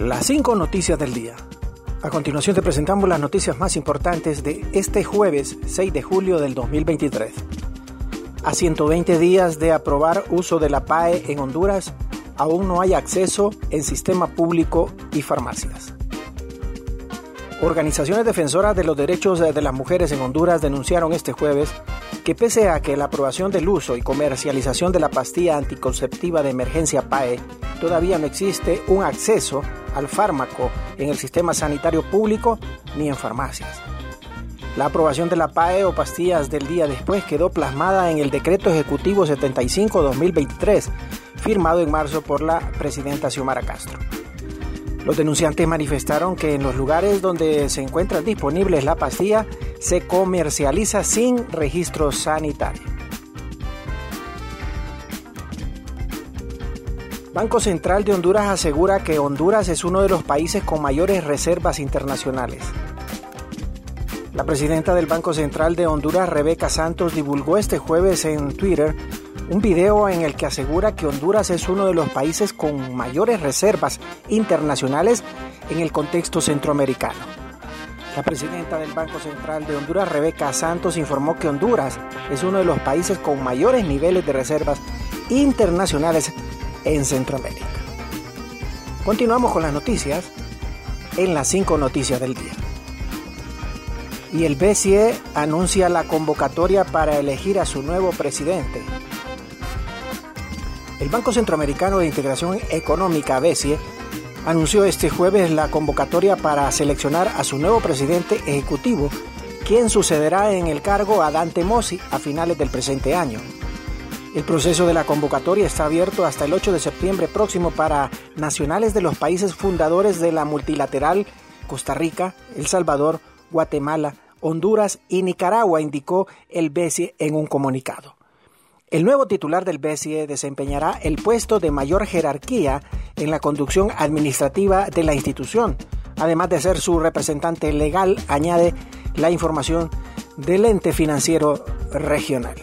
Las cinco noticias del día. A continuación te presentamos las noticias más importantes de este jueves 6 de julio del 2023. A 120 días de aprobar uso de la PAE en Honduras, aún no hay acceso en sistema público y farmacias. Organizaciones defensoras de los derechos de las mujeres en Honduras denunciaron este jueves que pese a que la aprobación del uso y comercialización de la pastilla anticonceptiva de emergencia PAE, todavía no existe un acceso al fármaco en el sistema sanitario público ni en farmacias. La aprobación de la PAE o pastillas del día después quedó plasmada en el Decreto Ejecutivo 75-2023, firmado en marzo por la presidenta Xiomara Castro. Los denunciantes manifestaron que en los lugares donde se encuentra disponible la pastilla se comercializa sin registro sanitario. Banco Central de Honduras asegura que Honduras es uno de los países con mayores reservas internacionales. La presidenta del Banco Central de Honduras, Rebeca Santos, divulgó este jueves en Twitter un video en el que asegura que Honduras es uno de los países con mayores reservas internacionales en el contexto centroamericano. La presidenta del Banco Central de Honduras, Rebeca Santos, informó que Honduras es uno de los países con mayores niveles de reservas internacionales en Centroamérica. Continuamos con las noticias en las cinco noticias del día. Y el BCE anuncia la convocatoria para elegir a su nuevo presidente. El Banco Centroamericano de Integración Económica, BCE, anunció este jueves la convocatoria para seleccionar a su nuevo presidente ejecutivo, quien sucederá en el cargo a Dante Mossi a finales del presente año. El proceso de la convocatoria está abierto hasta el 8 de septiembre próximo para nacionales de los países fundadores de la multilateral Costa Rica, El Salvador, Guatemala, Honduras y Nicaragua, indicó el BCE en un comunicado. El nuevo titular del BCE desempeñará el puesto de mayor jerarquía en la conducción administrativa de la institución, además de ser su representante legal, añade la información del ente financiero regional.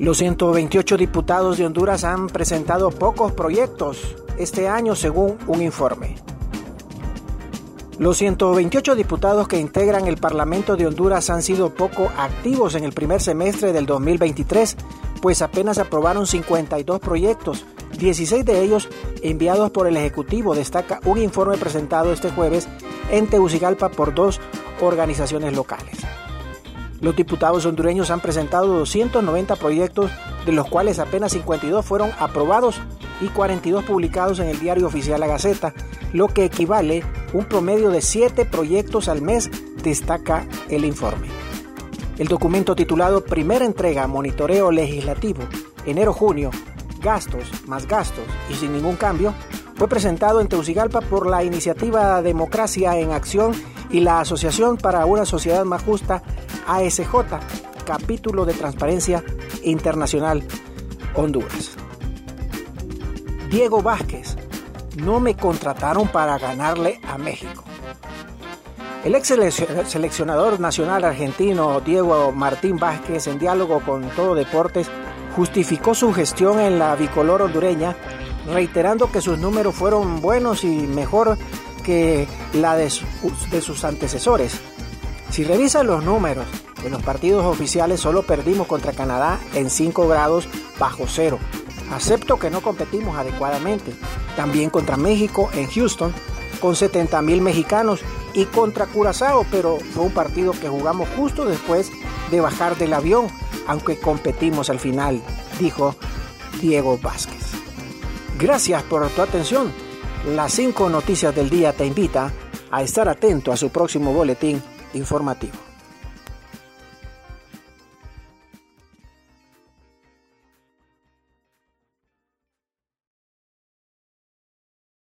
Los 128 diputados de Honduras han presentado pocos proyectos este año según un informe. Los 128 diputados que integran el Parlamento de Honduras han sido poco activos en el primer semestre del 2023, pues apenas aprobaron 52 proyectos, 16 de ellos enviados por el Ejecutivo, destaca un informe presentado este jueves en Tegucigalpa por dos organizaciones locales. Los diputados hondureños han presentado 290 proyectos, de los cuales apenas 52 fueron aprobados y 42 publicados en el diario oficial La Gaceta, lo que equivale un promedio de 7 proyectos al mes, destaca el informe. El documento titulado Primera entrega Monitoreo Legislativo, enero-junio, gastos más gastos y sin ningún cambio, fue presentado en Teucigalpa por la iniciativa Democracia en Acción y la Asociación para una Sociedad Más Justa ASJ, capítulo de Transparencia Internacional Honduras. Diego Vázquez, no me contrataron para ganarle a México. El ex seleccionador nacional argentino Diego Martín Vázquez, en diálogo con Todo Deportes, justificó su gestión en la bicolor hondureña, reiterando que sus números fueron buenos y mejor que la de, sus antecesores. Si revisan los números en los partidos oficiales, solo perdimos contra Canadá en 5 grados bajo cero. Acepto que no competimos adecuadamente. También contra México en Houston con 70 mil mexicanos y contra Curazao, pero fue un partido que jugamos justo después de bajar del avión, aunque competimos al final, dijo Diego Vázquez. Gracias por tu atención. Las 5 noticias del día te invita a estar atento a su próximo boletín informativo.